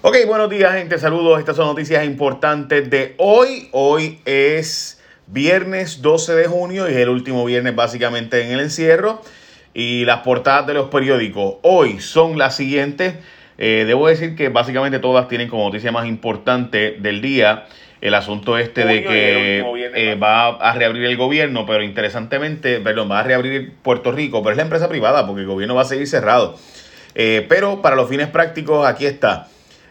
Ok, buenos días gente, saludos. Estas son noticias importantes de hoy. Hoy es viernes 12 de junio y es el último viernes básicamente en el encierro. Y las portadas de los periódicos hoy son las siguientes. Eh, debo decir que básicamente todas tienen como noticia más importante del día el asunto este de que eh, va a reabrir el gobierno, pero interesantemente, perdón, va a reabrir Puerto Rico, pero es la empresa privada porque el gobierno va a seguir cerrado. Eh, pero para los fines prácticos, aquí está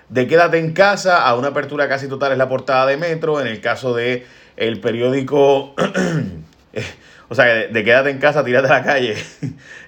de Quédate en casa a una apertura casi total es la portada de Metro. En el caso de el periódico, o sea, de, Quédate en casa, tírate a la calle.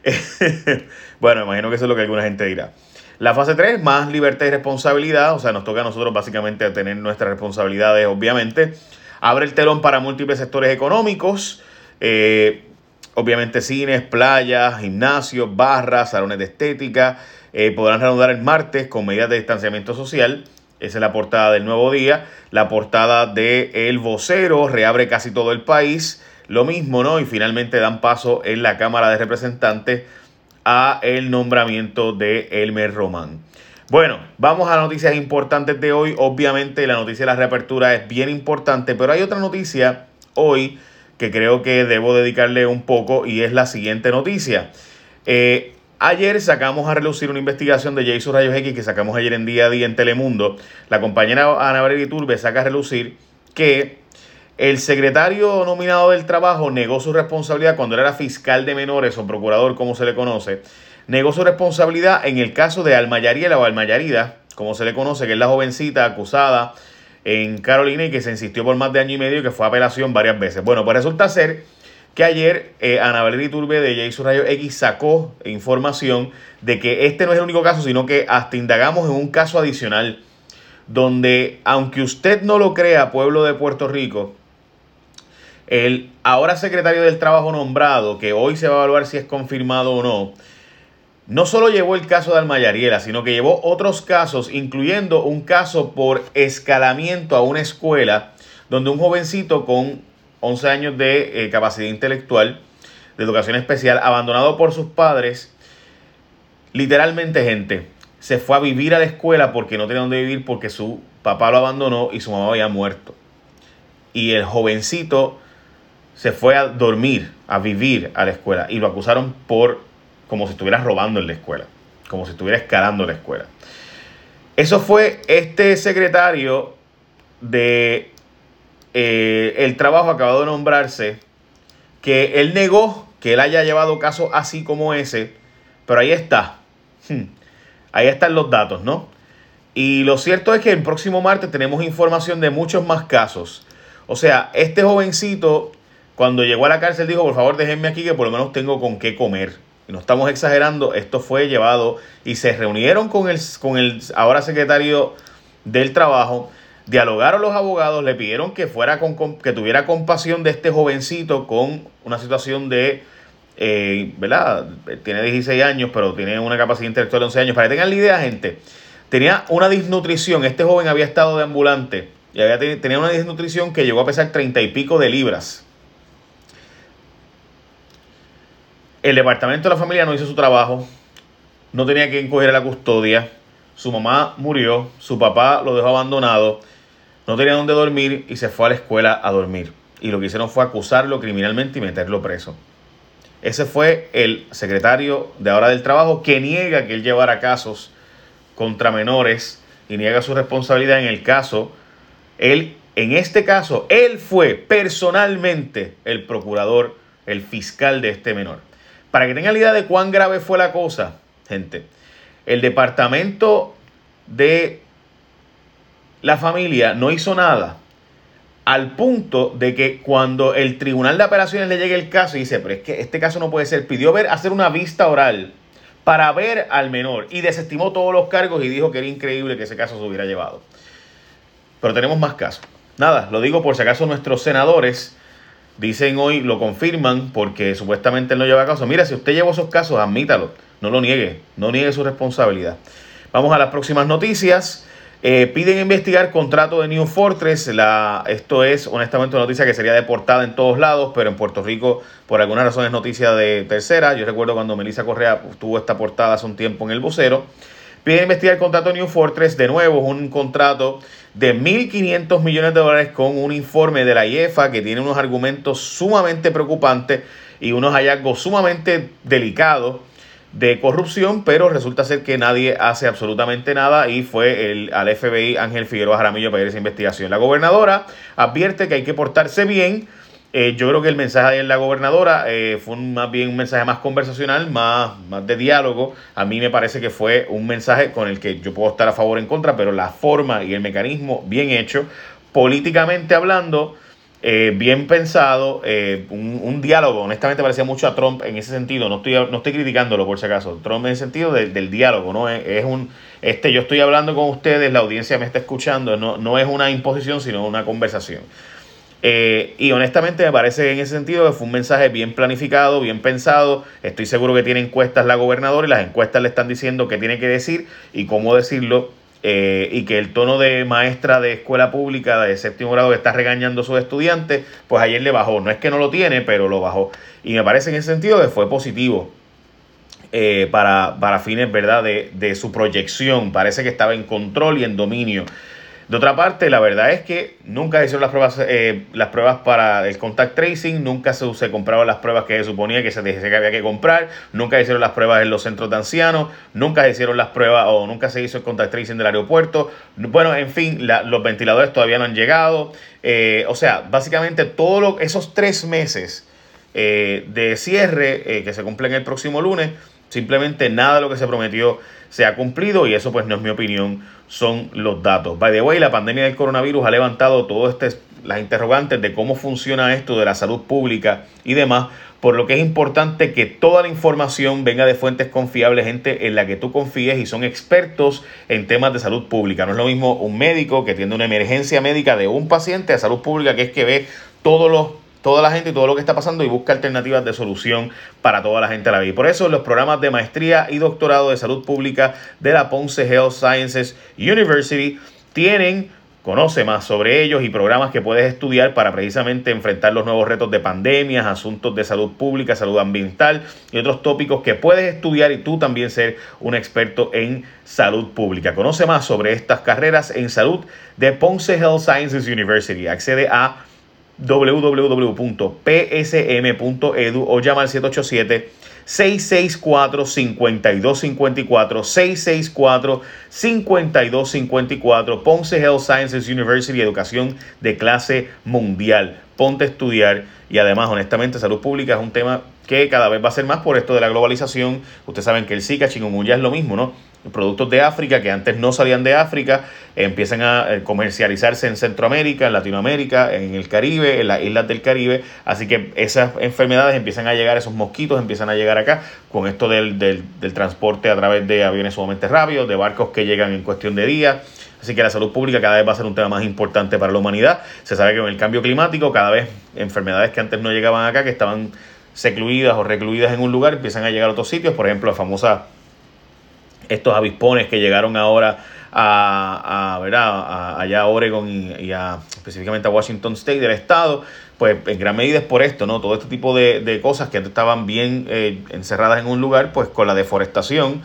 bueno, imagino que eso es lo que alguna gente dirá. La fase 3, más libertad y responsabilidad, o sea, nos toca a nosotros básicamente tener nuestras responsabilidades, obviamente. Abre el telón para múltiples sectores económicos, eh, obviamente cines, playas, gimnasios, barras, salones de estética, eh, podrán reanudar el martes con medidas de distanciamiento social. Esa es la portada del nuevo día. La portada de El Vocero reabre casi todo el país. Lo mismo, ¿no? Y finalmente dan paso en la Cámara de Representantes a el nombramiento de Elmer Román. Bueno, vamos a noticias importantes de hoy. Obviamente la noticia de la reapertura es bien importante, pero hay otra noticia hoy que creo que debo dedicarle un poco y es la siguiente noticia. Eh, Ayer sacamos a relucir una investigación de Jason Rayos X que sacamos ayer en día a día en Telemundo. La compañera Ana Valeria Iturbe saca a relucir que el secretario nominado del trabajo negó su responsabilidad cuando era fiscal de menores o procurador, como se le conoce. Negó su responsabilidad en el caso de Almayariela o Almayarida, como se le conoce, que es la jovencita acusada en Carolina y que se insistió por más de año y medio y que fue apelación varias veces. Bueno, pues resulta ser que ayer eh, Ana Valeria Iturbe de Jason Rayo X sacó información de que este no es el único caso, sino que hasta indagamos en un caso adicional donde, aunque usted no lo crea, pueblo de Puerto Rico, el ahora secretario del Trabajo nombrado, que hoy se va a evaluar si es confirmado o no, no solo llevó el caso de Almayariela, sino que llevó otros casos, incluyendo un caso por escalamiento a una escuela donde un jovencito con 11 años de eh, capacidad intelectual, de educación especial, abandonado por sus padres. Literalmente, gente, se fue a vivir a la escuela porque no tenía dónde vivir porque su papá lo abandonó y su mamá había muerto. Y el jovencito se fue a dormir, a vivir a la escuela y lo acusaron por como si estuviera robando en la escuela, como si estuviera escalando la escuela. Eso fue este secretario de eh, el trabajo acabado de nombrarse, que él negó que él haya llevado casos así como ese, pero ahí está. Hmm. Ahí están los datos, ¿no? Y lo cierto es que el próximo martes tenemos información de muchos más casos. O sea, este jovencito, cuando llegó a la cárcel, dijo, por favor, déjenme aquí que por lo menos tengo con qué comer. No estamos exagerando, esto fue llevado y se reunieron con el, con el ahora secretario del trabajo Dialogaron los abogados, le pidieron que, fuera con, que tuviera compasión de este jovencito con una situación de, eh, ¿verdad? Tiene 16 años, pero tiene una capacidad intelectual de 11 años. Para que tengan la idea, gente, tenía una disnutrición. Este joven había estado de ambulante y había tenía una disnutrición que llegó a pesar 30 y pico de libras. El departamento de la familia no hizo su trabajo, no tenía quien coger la custodia, su mamá murió, su papá lo dejó abandonado no tenía dónde dormir y se fue a la escuela a dormir. Y lo que hicieron fue acusarlo criminalmente y meterlo preso. Ese fue el secretario de ahora del trabajo que niega que él llevara casos contra menores y niega su responsabilidad en el caso. Él, en este caso, él fue personalmente el procurador, el fiscal de este menor. Para que tengan la idea de cuán grave fue la cosa, gente, el departamento de la familia no hizo nada al punto de que cuando el tribunal de apelaciones le llegue el caso y dice, pero es que este caso no puede ser, pidió ver, hacer una vista oral para ver al menor y desestimó todos los cargos y dijo que era increíble que ese caso se hubiera llevado. Pero tenemos más casos. Nada, lo digo por si acaso nuestros senadores dicen hoy, lo confirman porque supuestamente él no lleva caso. Mira, si usted llevó esos casos, admítalo, no lo niegue, no niegue su responsabilidad. Vamos a las próximas noticias. Eh, piden investigar contrato de New Fortress. La, esto es honestamente una noticia que sería deportada en todos lados, pero en Puerto Rico por alguna razón es noticia de tercera. Yo recuerdo cuando Melissa Correa tuvo esta portada hace un tiempo en el vocero. Piden investigar el contrato New Fortress, de nuevo, es un contrato de 1.500 millones de dólares con un informe de la IEFA que tiene unos argumentos sumamente preocupantes y unos hallazgos sumamente delicados de corrupción, pero resulta ser que nadie hace absolutamente nada y fue el, al FBI Ángel Figueroa Jaramillo para esa investigación. La gobernadora advierte que hay que portarse bien. Eh, yo creo que el mensaje de la gobernadora eh, fue más bien un mensaje más conversacional, más, más de diálogo. A mí me parece que fue un mensaje con el que yo puedo estar a favor o en contra, pero la forma y el mecanismo bien hecho, políticamente hablando, eh, bien pensado, eh, un, diálogo. Honestamente parecía mucho a Trump en ese sentido. No estoy, no estoy criticándolo por si acaso. Trump en el sentido del diálogo, ¿no? Es, un, este, yo estoy hablando con ustedes, la audiencia me está escuchando. No, no es una imposición, sino una conversación. Eh, y honestamente me parece en ese sentido que fue un mensaje bien planificado, bien pensado. Estoy seguro que tiene encuestas la gobernadora y las encuestas le están diciendo qué tiene que decir y cómo decirlo eh, y que el tono de maestra de escuela pública de séptimo grado que está regañando a sus estudiantes, pues ayer le bajó. No es que no lo tiene, pero lo bajó. Y me parece en ese sentido que fue positivo eh, para, para, fines ¿verdad? De, de su proyección. Parece que estaba en control y en dominio de otra parte, la verdad es que nunca se hicieron las pruebas, eh, las pruebas para el contact tracing, nunca se, se, compraron las pruebas que se suponía que se decía que había que comprar, nunca se hicieron las pruebas en los centros de ancianos, nunca se hicieron las pruebas o nunca se hizo el contact tracing del aeropuerto. Bueno, en fin, los ventiladores todavía no han llegado. Eh, o sea, básicamente todos esos tres meses eh, de cierre que se cumplen el próximo lunes, simplemente nada de lo que se prometió se ha cumplido y eso pues no es mi opinión son los datos. By the way, la pandemia del coronavirus ha levantado todas este, las interrogantes de cómo funciona esto de la salud pública y demás, por lo que es importante que toda la información venga de fuentes confiables, gente en la que tú confíes y son expertos en temas de salud pública. No es lo mismo un médico que tiene una emergencia médica de un paciente de salud pública que es que ve todos los toda la gente y todo lo que está pasando y busca alternativas de solución para toda la gente a la vida. Y por eso los programas de maestría y doctorado de salud pública de la Ponce Health Sciences University tienen Conoce más sobre ellos y programas que puedes estudiar para precisamente enfrentar los nuevos retos de pandemias, asuntos de salud pública, salud ambiental y otros tópicos que puedes estudiar y tú también ser un experto en salud pública. Conoce más sobre estas carreras en salud de Ponce Health Sciences University. Accede a www.psm.edu o llama al 787 664 5254 664 5254 Ponce Health Sciences University Educación de clase mundial. Ponte a estudiar y además honestamente salud pública es un tema que cada vez va a ser más por esto de la globalización. Ustedes saben que el Zika, chikungunya es lo mismo, ¿no? Productos de África que antes no salían de África empiezan a eh, comercializarse en Centroamérica, en Latinoamérica, en el Caribe, en las islas del Caribe. Así que esas enfermedades empiezan a llegar, esos mosquitos empiezan a llegar acá con esto del, del, transporte a través de aviones sumamente rápidos, de barcos que llegan en cuestión de días. Así que la salud pública cada vez va a ser un tema más importante para la humanidad. Se sabe que con el cambio climático, cada vez enfermedades que antes no llegaban acá, que estaban secluidas o recluidas en un lugar, empiezan a llegar a otros sitios. Por ejemplo, la famosa estos avispones que llegaron ahora a, a, ¿verdad? allá a Oregon y, a, específicamente a Washington State del estado, pues en gran medida es por esto, ¿no? Todo este tipo de, cosas que antes estaban bien eh, encerradas en un lugar, pues con la deforestación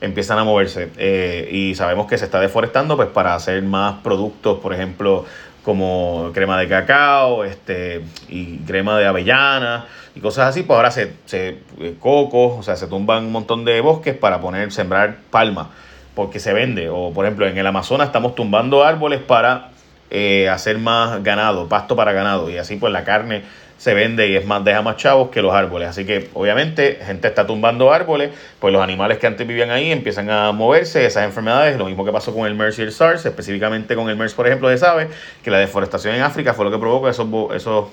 empiezan a moverse. Eh, y sabemos que se está deforestando pues para hacer más productos, por ejemplo, como crema de cacao, este, y crema de avellana y cosas así, pues ahora se, se eh, cocos, o sea, se tumban un montón de bosques para poner, sembrar palma, porque se vende. O por ejemplo, en el Amazonas estamos tumbando árboles para eh, hacer más ganado, pasto para ganado, y así pues la carne se vende y es más, deja más chavos que los árboles. Así que obviamente gente está tumbando árboles, pues los animales que antes vivían ahí empiezan a moverse, esas enfermedades, lo mismo que pasó con el MERS y el SARS, específicamente con el MERS, por ejemplo, se sabe que la deforestación en África fue lo que provocó esos, esos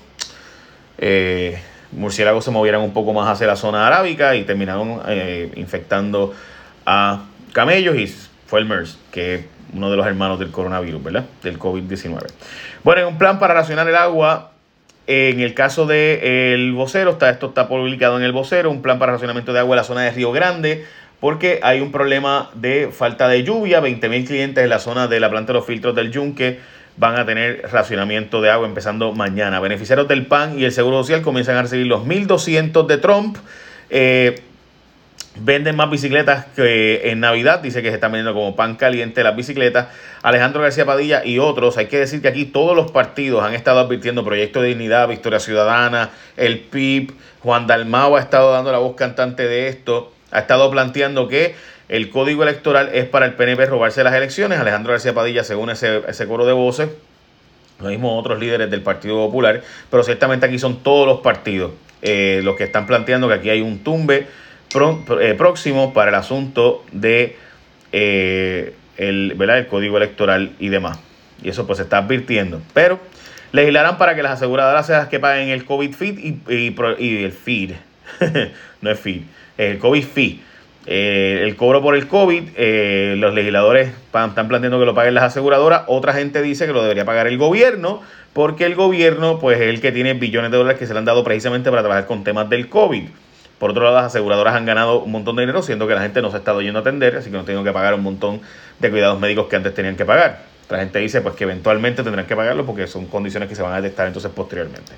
eh, murciélagos se movieran un poco más hacia la zona arábica y terminaron eh, infectando a camellos y fue el MERS, que es uno de los hermanos del coronavirus, ¿verdad? Del COVID-19. Bueno, en un plan para racionar el agua, en el caso del vocero, está, esto está publicado en el vocero, un plan para racionamiento de agua en la zona de Río Grande, porque hay un problema de falta de lluvia, 20.000 clientes en la zona de la planta de los filtros del Yunque van a tener racionamiento de agua empezando mañana. Beneficiarios del PAN y el Seguro Social comienzan a recibir los 1.200 de Trump. Eh, Venden más bicicletas que en Navidad, dice que se están vendiendo como pan caliente las bicicletas. Alejandro García Padilla y otros, hay que decir que aquí todos los partidos han estado advirtiendo Proyecto de Dignidad, Victoria Ciudadana, el PIB, Juan Dalmao ha estado dando la voz cantante de esto, ha estado planteando que el código electoral es para el PNP robarse las elecciones. Alejandro García Padilla, según ese, ese coro de voces, lo mismo otros líderes del Partido Popular, pero ciertamente aquí son todos los partidos eh, los que están planteando que aquí hay un tumbe eh, próximo para el asunto de eh, el, ¿verdad? el código electoral y demás. Y eso pues se está advirtiendo. Pero legislarán para que las aseguradoras sean las que paguen el COVID feed y, el feed. no es feed, el COVID fee. Eh, el cobro por el COVID, los legisladores están planteando que lo paguen las aseguradoras. Otra gente dice que lo debería pagar el gobierno, porque el gobierno pues, es el que tiene billones de dólares que se le han dado precisamente para trabajar con temas del COVID. Por otro lado, las aseguradoras han ganado un montón de dinero, siendo que la gente no se ha estado yendo a atender, así que no tienen que pagar un montón de cuidados médicos que antes tenían que pagar. La gente dice pues que eventualmente tendrán que pagarlo porque son condiciones que se van a detectar entonces posteriormente.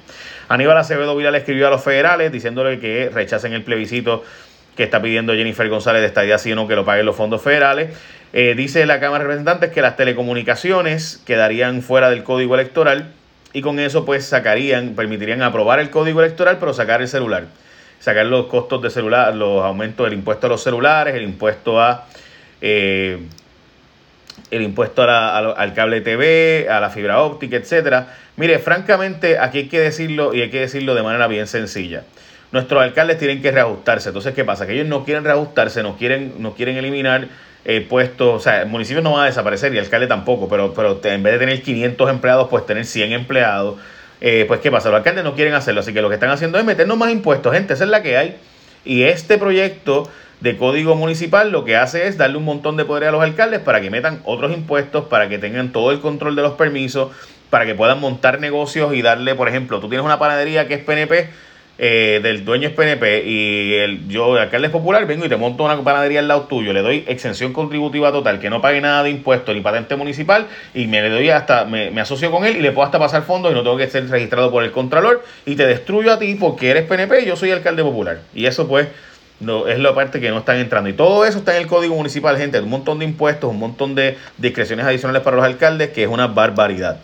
Aníbal Acevedo Vila le escribió a los federales diciéndole que rechacen el plebiscito que está pidiendo Jennifer González de estadía sino que lo paguen los fondos federales. Eh, dice la Cámara de Representantes que las telecomunicaciones quedarían fuera del código electoral y con eso pues sacarían, permitirían aprobar el código electoral pero sacar el celular sacar los costos de celular, los aumentos del impuesto a los celulares, el impuesto a eh, el impuesto al cable TV, a la fibra óptica, etcétera. Mire, francamente, aquí hay que decirlo y hay que decirlo de manera bien sencilla. Nuestros alcaldes tienen que reajustarse. Entonces, ¿qué pasa? Que ellos no quieren reajustarse, no quieren, no quieren eliminar eh, puestos, o sea, el municipio no va a desaparecer y el alcalde tampoco, pero, pero en vez de tener 500 empleados, pues tener 100 empleados eh, pues ¿qué pasa? Los alcaldes no quieren hacerlo, así que lo que están haciendo es meternos más impuestos, gente, esa es la que hay. Y este proyecto de código municipal lo que hace es darle un montón de poder a los alcaldes para que metan otros impuestos, para que tengan todo el control de los permisos, para que puedan montar negocios y darle, por ejemplo, tú tienes una panadería que es PNP, eh, del dueño es PNP y el, yo, el alcalde es popular, vengo y te monto una panadería al lado tuyo, le doy exención contributiva total, que no pague nada de impuestos ni patente municipal y me le doy hasta, me, asocio con él y le puedo hasta pasar fondos y no tengo que ser registrado por el contralor y te destruyo a ti porque eres PNP y yo soy alcalde popular. Y eso pues no, es la parte que no están entrando. Y todo eso está en el código municipal, gente, un montón de impuestos, un montón de discreciones adicionales para los alcaldes, que es una barbaridad.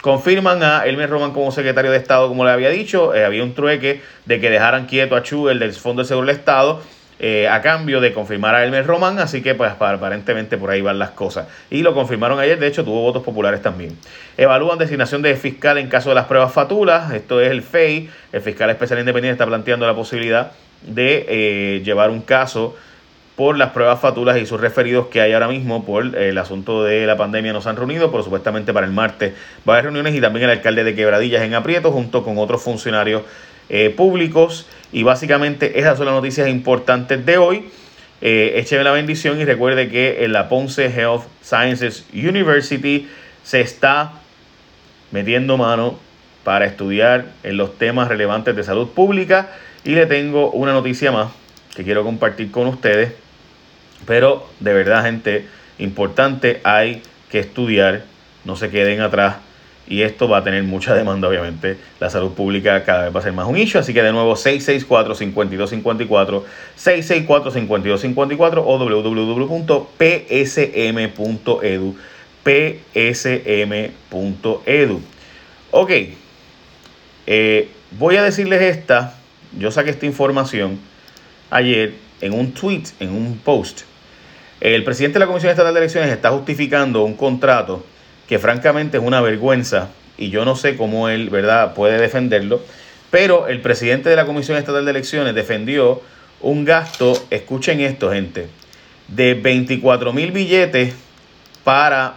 Confirman a Elmer Roman como secretario de Estado, como le había dicho. Eh, había un trueque de que dejaran quieto a Chu, el del Fondo de Seguro del Estado, eh, a cambio de confirmar a Elmer Roman. Así que, pues, aparentemente por ahí van las cosas. Y lo confirmaron ayer, de hecho, tuvo votos populares también. Evalúan designación de fiscal en caso de las pruebas fatulas. Esto es el FEI. El fiscal especial independiente está planteando la posibilidad de eh, llevar un caso por las pruebas fatulas y sus referidos que hay ahora mismo por el asunto de la pandemia nos han reunido, pero supuestamente para el martes va a haber reuniones y también el alcalde de Quebradillas en aprieto junto con otros funcionarios eh, públicos. Y básicamente esas son las noticias importantes de hoy. Eh, la bendición y recuerde que en la Ponce Health Sciences University se está metiendo mano para estudiar en los temas relevantes de salud pública. Y le tengo una noticia más que quiero compartir con ustedes pero de verdad, gente, importante, hay que estudiar, no se queden atrás. Y esto va a tener mucha demanda, obviamente. La salud pública cada vez va a ser más un issue. Así que de nuevo, 664-5254, 664-5254 o www.psm.edu. psm.edu. Ok, eh, voy a decirles esta. Yo saqué esta información ayer en un tweet, en un post el presidente de la Comisión Estatal de Elecciones está justificando un contrato que francamente es una vergüenza y yo no sé cómo él, ¿verdad?, puede defenderlo. Pero el presidente de la Comisión Estatal de Elecciones defendió un gasto, escuchen esto, gente, de 24 mil billetes para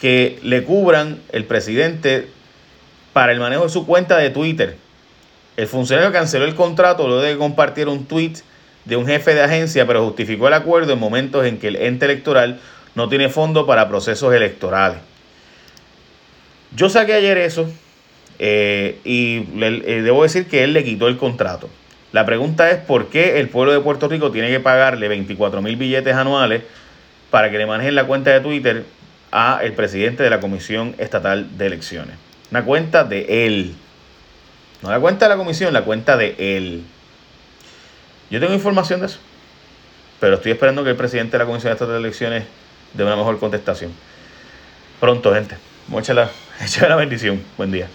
que le cubran el presidente para el manejo de su cuenta de Twitter. El funcionario canceló el contrato luego de compartir un tweet de un jefe de agencia, pero justificó el acuerdo en momentos en que el ente electoral no tiene fondo para procesos electorales. Yo saqué ayer eso eh, y eh, debo decir que él le quitó el contrato. La pregunta es por qué el pueblo de Puerto Rico tiene que pagarle 24 mil billetes anuales para que le manejen la cuenta de Twitter a el presidente de la Comisión Estatal de Elecciones. Una cuenta de él. No la cuenta de la comisión, la cuenta de él. Yo tengo información de eso. pero estoy esperando que el presidente de la Comisión de Estas Elecciones dé una mejor contestación. Pronto, gente. Mucha la, la bendición. Buen día.